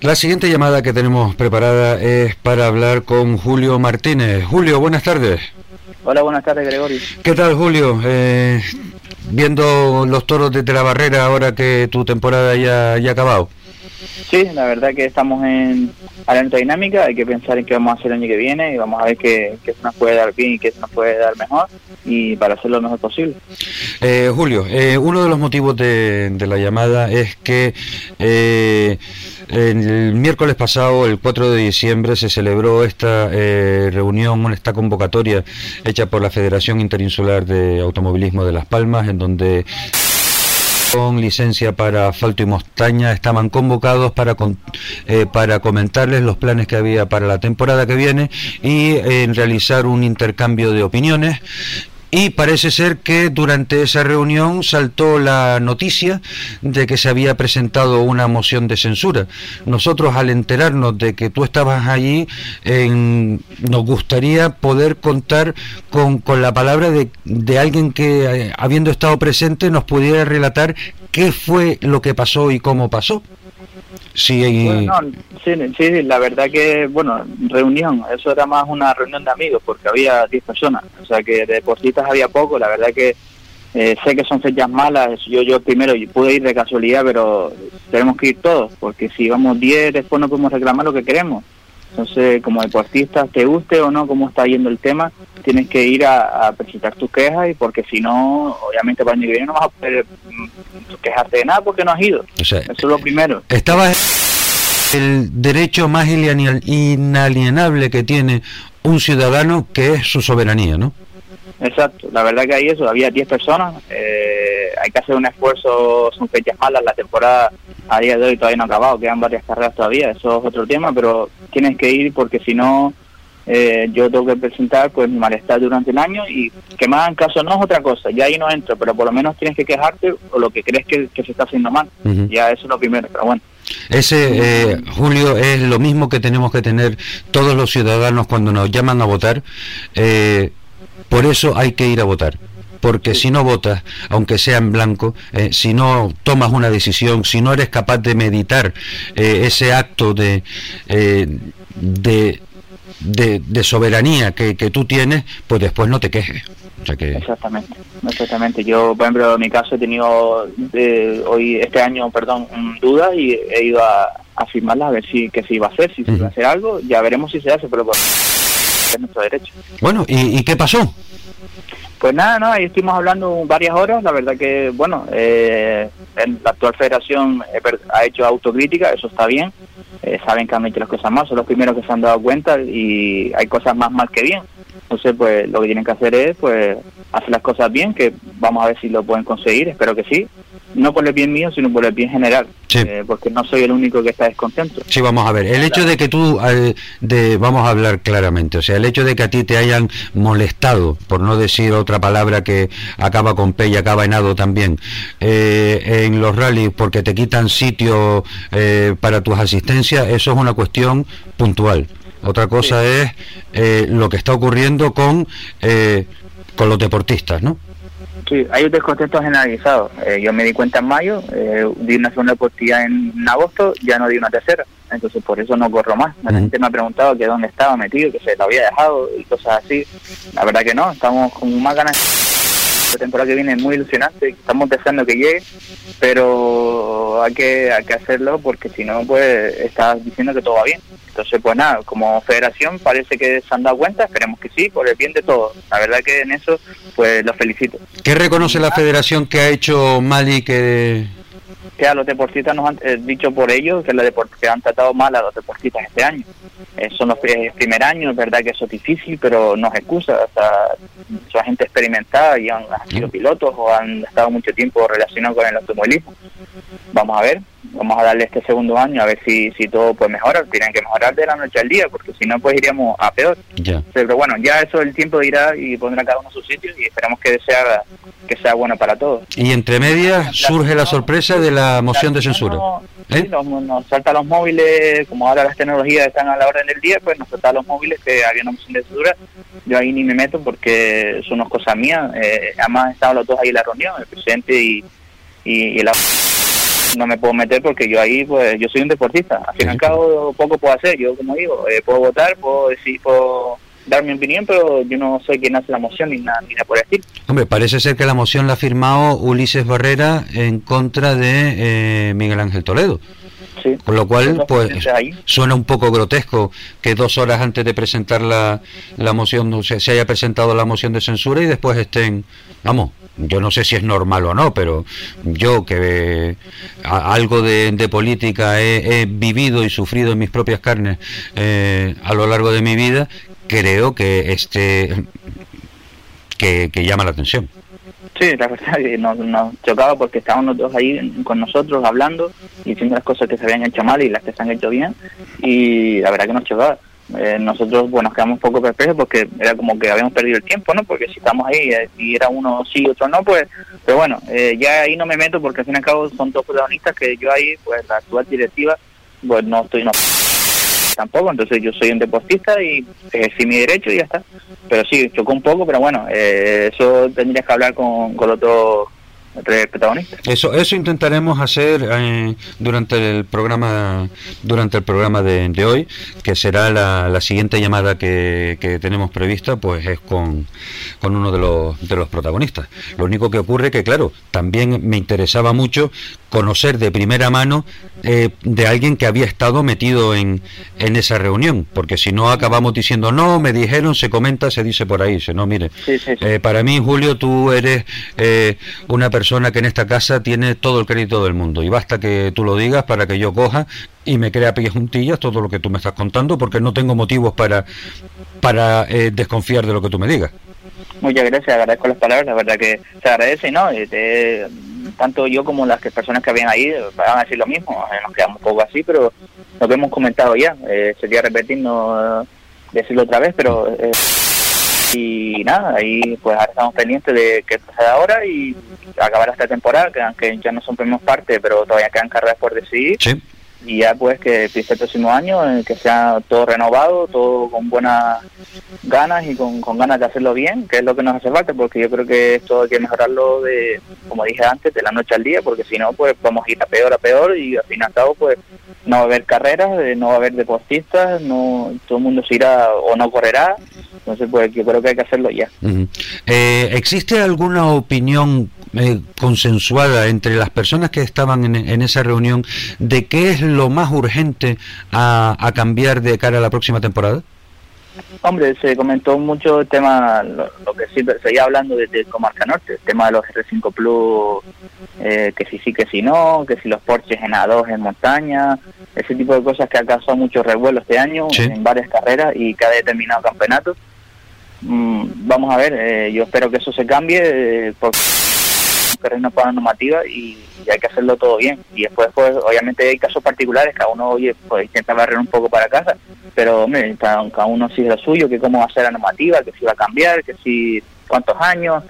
La siguiente llamada que tenemos preparada es para hablar con Julio Martínez. Julio, buenas tardes. Hola, buenas tardes, Gregorio. ¿Qué tal, Julio? Eh, viendo los toros desde la barrera ahora que tu temporada ya, ya ha acabado. Sí, la verdad que estamos en alerta dinámica, hay que pensar en qué vamos a hacer el año que viene y vamos a ver qué, qué se nos puede dar bien y qué se nos puede dar mejor y para hacerlo lo mejor posible. Eh, Julio, eh, uno de los motivos de, de la llamada es que eh, el miércoles pasado, el 4 de diciembre, se celebró esta eh, reunión, esta convocatoria hecha por la Federación Interinsular de Automovilismo de Las Palmas, en donde con licencia para asfalto y montaña estaban convocados para eh, para comentarles los planes que había para la temporada que viene y eh, realizar un intercambio de opiniones y parece ser que durante esa reunión saltó la noticia de que se había presentado una moción de censura. Nosotros al enterarnos de que tú estabas allí, nos gustaría poder contar con, con la palabra de, de alguien que, eh, habiendo estado presente, nos pudiera relatar qué fue lo que pasó y cómo pasó. Sí, sí, la verdad que, bueno, reunión, eso era más una reunión de amigos porque había 10 personas, o sea que de deportistas había poco, la verdad que eh, sé que son fechas malas, yo yo primero pude ir de casualidad, pero tenemos que ir todos, porque si vamos 10 después no podemos reclamar lo que queremos. Entonces, como deportista, te guste o no cómo está yendo el tema, tienes que ir a, presentar tus quejas y porque si no, obviamente para el año que viene no vas a poder mm, quejarte de nada porque no has ido. Eso es lo primero. Estaba el derecho más inalienable que tiene un ciudadano, que es su soberanía, ¿no? Exacto, la verdad que hay eso, había 10 personas, eh, hay que hacer un esfuerzo, son fechas malas, la temporada a día de hoy todavía no ha acabado, quedan varias carreras todavía, eso es otro tema, pero tienes que ir porque si no, eh, yo tengo que presentar pues mi malestar durante el año y que más en caso no es otra cosa, ya ahí no entro, pero por lo menos tienes que quejarte o lo que crees que, se está haciendo mal, ya eso es lo primero, pero bueno. Ese, eh, Julio, es lo mismo que tenemos que tener todos los ciudadanos cuando nos llaman a votar. Eh, por eso hay que ir a votar. Porque si no votas, aunque sea en blanco, eh, si no tomas una decisión, si no eres capaz de meditar eh, ese acto de, eh, de, de, soberanía que, que, tú tienes, pues después no te quejes. Exactamente, exactamente. Yo, por ejemplo, en mi caso he tenido hoy este año, perdón, dudas y he ido a, a firmarlas a ver si que se iba a hacer, si se iba a hacer algo, ya veremos si se hace, pero es nuestro derecho. Bueno, ¿y, qué pasó? Pues nada, no, ahí estuvimos hablando varias horas, la verdad que, bueno, eh, la actual federación ha hecho autocrítica, eso está bien, eh, saben que han hecho las cosas mal, son los primeros que se han dado cuenta y hay cosas más mal que bien. Entonces, pues lo que tienen que hacer es, pues, hacer las cosas bien, que vamos a ver si lo pueden conseguir, espero que sí, no por el bien mío, sino por el bien general, eh, porque no soy el único que está descontento. Sí, vamos a ver, el hecho de que tú, de, vamos a hablar claramente, o sea, el hecho de que a ti te hayan molestado, por no decir otra palabra que acaba con P y acaba en ado también, eh, en los rallies porque te quitan sitio eh, para tus asistencias, eso es una cuestión puntual. Otra cosa es lo que está ocurriendo con, con los deportistas, ¿no? Sí, hay un descontento generalizado. Eh, yo me di cuenta en mayo, eh, di una segunda oportunidad en agosto, ya no di una tercera. Entonces por eso no corro más. La gente me ha preguntado que dónde estaba metido, que se lo había dejado y cosas así. La verdad que no, estamos con más ganas la temporada que viene es muy ilusionante, estamos deseando que llegue, pero hay que, hay que hacerlo porque si no, pues estás diciendo que todo va bien. Entonces, pues nada, como federación parece que se han dado cuenta, esperemos que sí, por el bien de todos. La verdad que en eso, pues los felicito. ¿Qué reconoce la federación que ha hecho Mali que que a los deportistas nos han eh, dicho por ellos que, que han tratado mal a los deportistas este año. Eh, son los primer año, es verdad que eso es difícil, pero no es excusa. Hasta son gente experimentada y han, sido pilotos o han estado mucho tiempo relacionados con el automovilismo. Vamos a ver, vamos a darle este segundo año a ver si, si todo puede mejorar. Tienen que mejorar de la noche al día, porque si no, pues iríamos a peor. Pero bueno, ya eso el tiempo irá y pondrá cada uno a su sitio y esperamos que sea, que sea bueno para todos. Y entre medias surge la sorpresa de la moción de censura. ¿Eh? nos, salta los móviles, como ahora las tecnologías están a la orden del día, pues nos salta los móviles que había una moción de censura. Yo ahí ni me meto porque eso no es cosa mía. Eh, además estaban los dos ahí en la reunión, el presidente y, y, y el no me puedo meter porque yo ahí, pues yo soy un deportista. Al fin y al cabo, poco puedo hacer. Yo, como digo, eh, puedo votar, puedo decir, puedo dar mi opinión, pero yo no soy quien hace la moción ni nada, ni nada por decir. Hombre, parece ser que la moción la ha firmado Ulises Barrera en contra de eh, Miguel Ángel Toledo. Con lo cual, pues suena un poco grotesco que dos horas antes de presentar la, la moción se, se haya presentado la moción de censura y después estén, vamos, yo no sé si es normal o no, pero yo que algo de, política he, vivido y sufrido en mis propias carnes eh, a lo largo de mi vida, creo que este que, llama la atención. Sí, la verdad que nos, nos, chocaba porque estábamos los dos ahí con nosotros hablando y diciendo las cosas que se habían hecho mal y las que se han hecho bien y la verdad que nos chocaba. Eh, nosotros, bueno, nos quedamos un poco perplejos porque era como que habíamos perdido el tiempo, ¿no? Porque si estamos ahí eh, y era uno sí, otro no, pues, pero bueno, eh, ya ahí no me meto porque al fin y al cabo son dos protagonistas que yo ahí, pues la actual directiva, pues no estoy, no tampoco, entonces yo soy un deportista y ejercí mi derecho y ya está. Pero sí, chocó un poco, pero bueno, eso tendrías que hablar con, con otros eso, eso intentaremos hacer eh, durante el programa, durante el programa de, hoy, que será la, siguiente llamada que, tenemos prevista, pues es con, con uno de los, de los protagonistas. Lo único que ocurre que, claro, también me interesaba mucho conocer de primera mano eh, de alguien que había estado metido en, en esa reunión, porque si no acabamos diciendo, no, me dijeron, se comenta, se dice por ahí, se no, mire, eh, para mí, Julio, tú eres una persona persona que en esta casa tiene todo el crédito del mundo y basta que tú lo digas para que yo coja y me crea pies juntillas todo lo que tú me estás contando porque no tengo motivos para, para eh, desconfiar de lo que tú me digas. Muchas gracias, agradezco las palabras, la verdad que se agradece, ¿no? tanto yo como las que personas que habían ahí van a decir lo mismo, nos quedamos un poco así, pero lo que hemos comentado ya, eh, sería repetirnos, decirlo otra vez, pero... Eh, y nada, ahí pues ahora estamos pendientes de qué pasa ahora y acabar esta temporada, que aunque ya no son somos parte, pero todavía quedan carreras por decidir. Y ya pues que empiece el próximo año, eh, que sea todo renovado, todo con buenas ganas y con, con ganas de hacerlo bien, que es lo que nos hace falta, porque yo creo que esto hay que mejorarlo de, como dije antes, de la noche al día, porque si no, pues vamos a ir a peor a peor y al fin y al cabo, pues no va a haber carreras, eh, no va a haber deportistas, no todo el mundo se irá o no correrá, entonces pues yo creo que hay que hacerlo ya. Eh, ¿Existe alguna opinión eh, consensuada entre las personas que estaban en, esa reunión de qué es lo más urgente a, cambiar de cara a la próxima temporada? Hombre, se comentó mucho el tema, lo, que sí, seguía hablando de, Comarca Norte, el tema de los R5 Plus, eh, que si sí, que si no, que si los Porsches en A2 en montaña, ese tipo de cosas que ha causado mucho revuelo este año en varias carreras y cada determinado campeonato. Mm, vamos a ver, eh, yo espero que eso se cambie, eh, porque terreno para normativa y, hay que hacerlo todo bien. Y después, pues, obviamente hay casos particulares, cada uno oye, pues intenta barrer un poco para casa, pero hombre, cada, uno sigue lo suyo, que cómo va a ser la normativa, que si va a cambiar, que si cuántos años,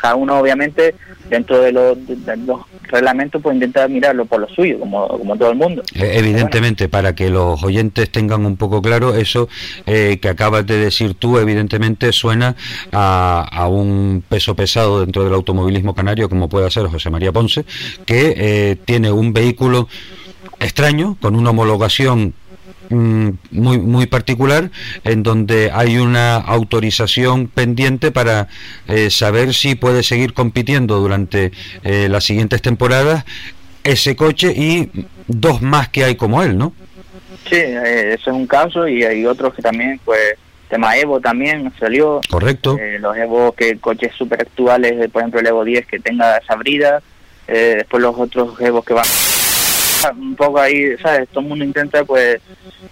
cada uno obviamente dentro de los, reglamentos pues intenta mirarlo por lo suyo, como, como todo el mundo. Eh, evidentemente, para que los oyentes tengan un poco claro, eso eh, que acabas de decir tú, evidentemente suena a, a, un peso pesado dentro del automovilismo canario, como puede ser José María Ponce, que eh, tiene un vehículo extraño, con una homologación muy, muy particular en donde hay una autorización pendiente para eh, saber si puede seguir compitiendo durante eh, las siguientes temporadas ese coche y dos más que hay como él, ¿no? Sí, eh, eso es un caso y hay otros que también, pues, tema Evo también salió. Correcto. los Evo, que coches super actuales, por ejemplo el Evo 10 que tenga esa brida, después los otros Evo que van un poco ahí, ¿sabes? Todo el mundo intenta pues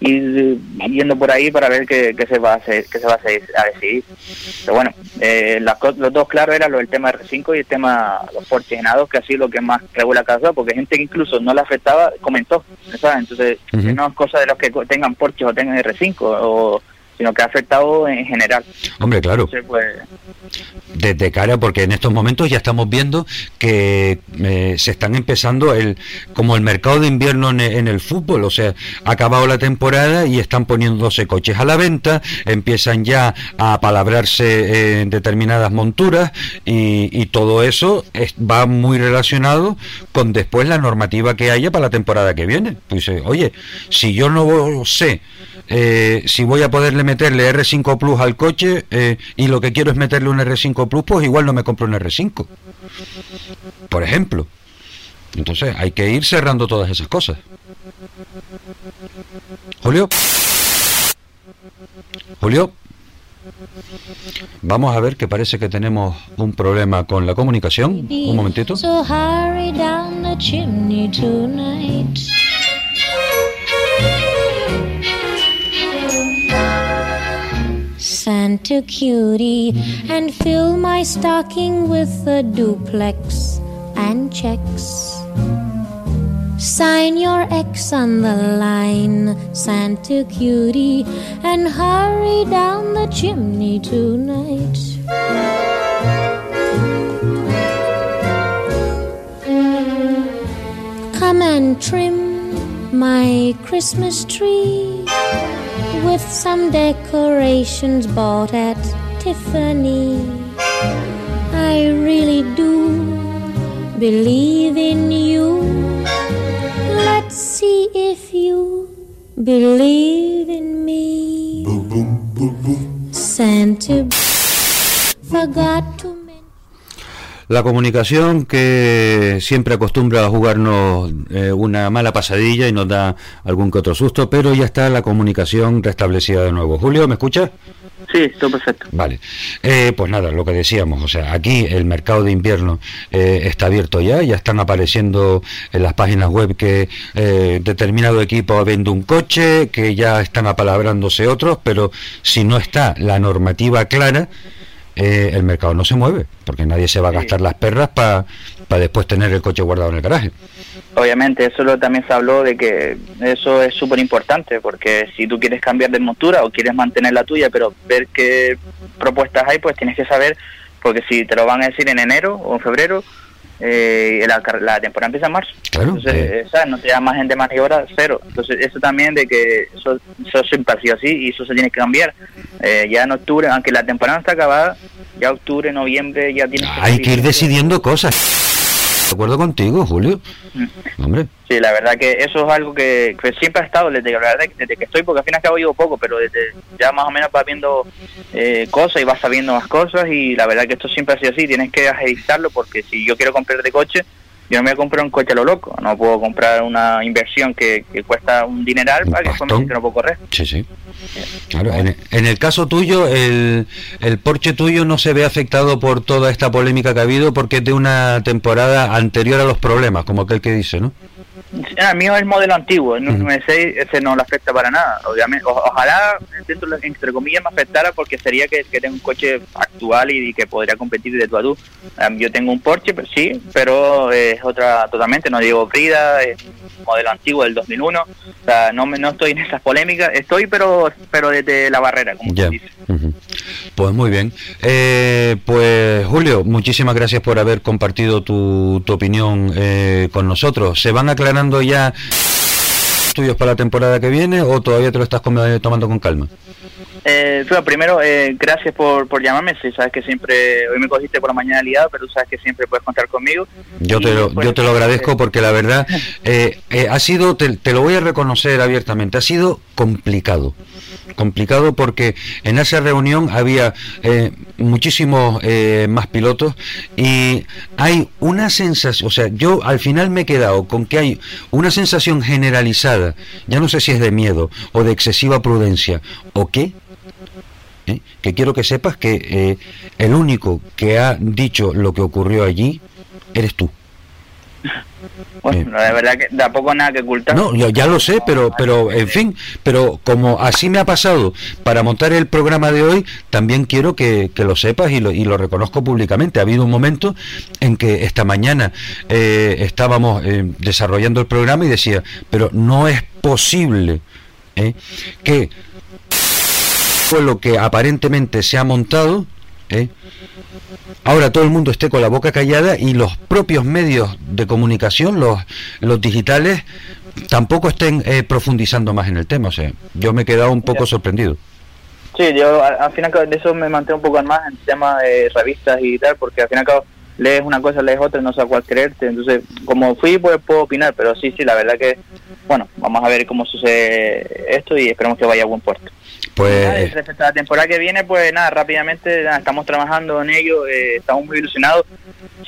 ir yendo por ahí para ver qué, se va a hacer, qué se va a, hacer, a decidir. Pero bueno, eh, los dos claros era lo del tema R5 y el tema los porches genados, que ha sido lo que más regula cada porque gente que incluso no le afectaba comentó, ¿sabes? Entonces, no es cosa de los que tengan porches o tengan R5 o sino que ha afectado en general. Hombre, claro. pues... Desde cara, porque en estos momentos ya estamos viendo que eh, se están empezando el como el mercado de invierno en, el fútbol, o sea, ha acabado la temporada y están poniéndose coches a la venta, empiezan ya a palabrarse en determinadas monturas y, todo eso va muy relacionado con después la normativa que haya para la temporada que viene. Pues, oye, si yo no sé eh, si voy a poderle meterle R5 Plus al coche eh, y lo que quiero es meterle un R5 Plus, pues igual no me compro un R5. Por ejemplo. Entonces hay que ir cerrando todas esas cosas. Julio. Julio. Vamos a ver que parece que tenemos un problema con la comunicación. Un momentito. Santa cutie and fill my stocking with a duplex and checks. Sign your X on the line, Santa cutie, and hurry down the chimney tonight. Come and trim my Christmas tree with some decorations bought at Tiffany. I really do believe in you. Let's see if you believe in me. Santa forgot la comunicación que siempre acostumbra a jugarnos eh, una mala pasadilla y nos da algún que otro susto, pero ya está la comunicación restablecida de nuevo. Julio, ¿me escuchas? Sí, todo perfecto. Vale. Eh, pues nada, lo que decíamos, o sea, aquí el mercado de invierno eh, está abierto ya, ya están apareciendo en las páginas web que determinado equipo vende un coche, que ya están apalabrándose otros, pero si no está la normativa clara, eh, el mercado no se mueve, porque nadie se va a gastar las perras para después tener el coche guardado en el garaje. Obviamente, eso lo, también se habló de que eso es súper importante, porque si tú quieres cambiar de montura o quieres mantener la tuya, pero ver qué propuestas hay, pues tienes que saber, porque si te lo van a decir en enero o en febrero, eh, la, la, temporada empieza en marzo. Entonces, eh. no te da más de maniobra, cero. Entonces, eso también de que eso, eso siempre ha sido así y eso se tiene que cambiar. Eh, ya en octubre, aunque la temporada está acabada, ya octubre, noviembre, ya tiene que... Hay que ir decidiendo cosas. De acuerdo contigo, Julio. Hombre. Sí, la verdad que eso es algo que, siempre ha estado desde, la verdad, desde que estoy, porque al fin y al cabo poco, pero desde ya más o menos vas viendo eh, cosas y vas sabiendo más cosas y la verdad que esto siempre ha sido así, tienes que agilizarlo porque si yo quiero comprar de coche, yo me comprar un coche a lo loco, no puedo comprar una inversión que, cuesta un dineral para que después me que no puedo correr. Sí, sí. Claro, en, el caso tuyo, el, el Porsche tuyo no se ve afectado por toda esta polémica que ha habido porque es de una temporada anterior a los problemas, como aquel que dice, ¿no? El mío es el modelo antiguo, el 996 ese no le afecta para nada. Obviamente, ojalá, dentro, entre comillas, me afectara porque sería que, que tengo un coche actual y, que podría competir de tú a tú. yo tengo un Porsche, pues sí, pero es otra totalmente, no digo Brida, es modelo antiguo del 2001. O sea, no, no estoy en esas polémicas, estoy pero pero desde la barrera, como se dice. Pues muy bien. Eh, pues Julio, muchísimas gracias por haber compartido tu, tu opinión eh, con nosotros. ¿Se van aclarando ya tuyos para la temporada que viene o todavía te lo estás tomando con calma? Eh, primero, eh, gracias por, por llamarme. Sí, sabes que siempre, hoy me cogiste por la mañana liado, pero sabes que siempre puedes contar conmigo. Yo te lo, yo te lo agradezco porque la verdad eh, eh, ha sido, te, lo voy a reconocer abiertamente, ha sido complicado. Complicado porque en esa reunión había eh, muchísimos más pilotos y hay una sensación, o sea, yo al final me he quedado con que hay una sensación generalizada, ya no sé si es de miedo o de excesiva prudencia o qué, ¿eh? que quiero que sepas que eh, el único que ha dicho lo que ocurrió allí eres tú. Bueno, la verdad que tampoco nada que ocultar. No, ya lo sé, pero, pero en fin, pero como así me ha pasado para montar el programa de hoy, también quiero que, lo sepas y lo, y lo, reconozco públicamente. Ha habido un momento en que esta mañana eh, estábamos desarrollando el programa y decía, pero no es posible que fue lo que aparentemente se ha montado, ¿eh? ahora todo el mundo esté con la boca callada y los propios medios de comunicación, los, los digitales, tampoco estén eh, profundizando más en el tema. O sea, yo me he quedado un poco sorprendido. Sí, yo al final de eso me mantengo un poco más en el tema de revistas y tal, porque al final lees una cosa, lees otra, no sé a cuál creerte. Entonces, como fui, pues puedo opinar, pero sí, sí, la verdad que, bueno, vamos a ver cómo sucede esto y esperemos que vaya a buen puerto. Pues... respecto a la temporada que viene, pues nada, rápidamente estamos trabajando en ello, eh, estamos muy ilusionados.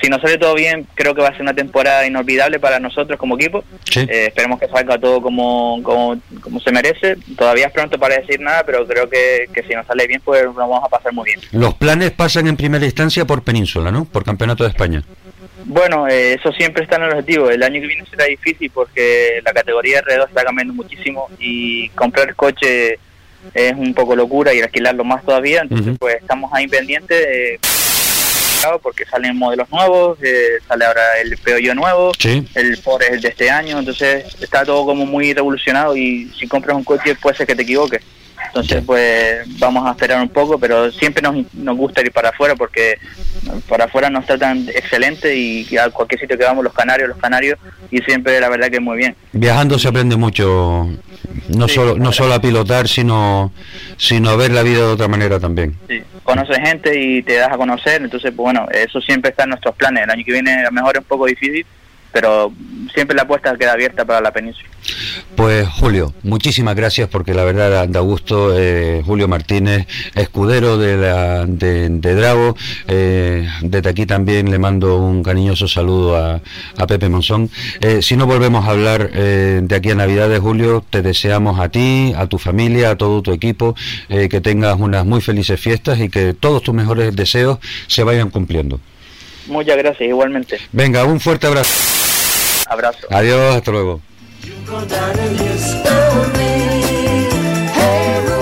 Si nos sale todo bien, creo que va a ser una temporada inolvidable para nosotros como equipo. Eh, esperemos que salga todo como, como, se merece. Todavía es pronto para decir nada, pero creo que, si nos sale bien, pues nos vamos a pasar muy bien. Los planes pasan en primera instancia por Península, ¿no? Por Campeonato de España. Bueno, eh, eso siempre está en el objetivo. El año que viene será difícil porque la categoría R2 está cambiando muchísimo y comprar coche es un poco locura y alquilarlo más todavía, entonces pues estamos ahí pendientes porque salen modelos nuevos, eh, sale ahora el Peugeot nuevo, el Ford es el de este año, entonces está todo como muy revolucionado y si compras un coche puede ser que te equivoques. Entonces, pues vamos a esperar un poco, pero siempre nos, nos gusta ir para afuera porque para afuera nos tratan excelente y a cualquier sitio que vamos, los canarios, los canarios, y siempre la verdad que muy bien. Viajando se aprende mucho, no solo no solo a pilotar, sino, sino a ver la vida de otra manera también. Sí, conoces gente y te das a conocer, entonces, pues bueno, eso siempre está en nuestros planes. El año que viene a lo mejor es un poco difícil, pero siempre la apuesta queda abierta para la península. Pues Julio, muchísimas gracias porque la verdad da gusto. Eh, Julio Martínez, escudero de, la, de, Drago. Eh, desde aquí también le mando un cariñoso saludo a, Pepe Monzón. Eh, si no volvemos a hablar de aquí a Navidades, Julio, te deseamos a ti, a tu familia, a todo tu equipo, que tengas unas muy felices fiestas y que todos tus mejores deseos se vayan cumpliendo. Muchas gracias, igualmente. Venga, un fuerte abrazo. Abrazo. Adiós, hasta luego.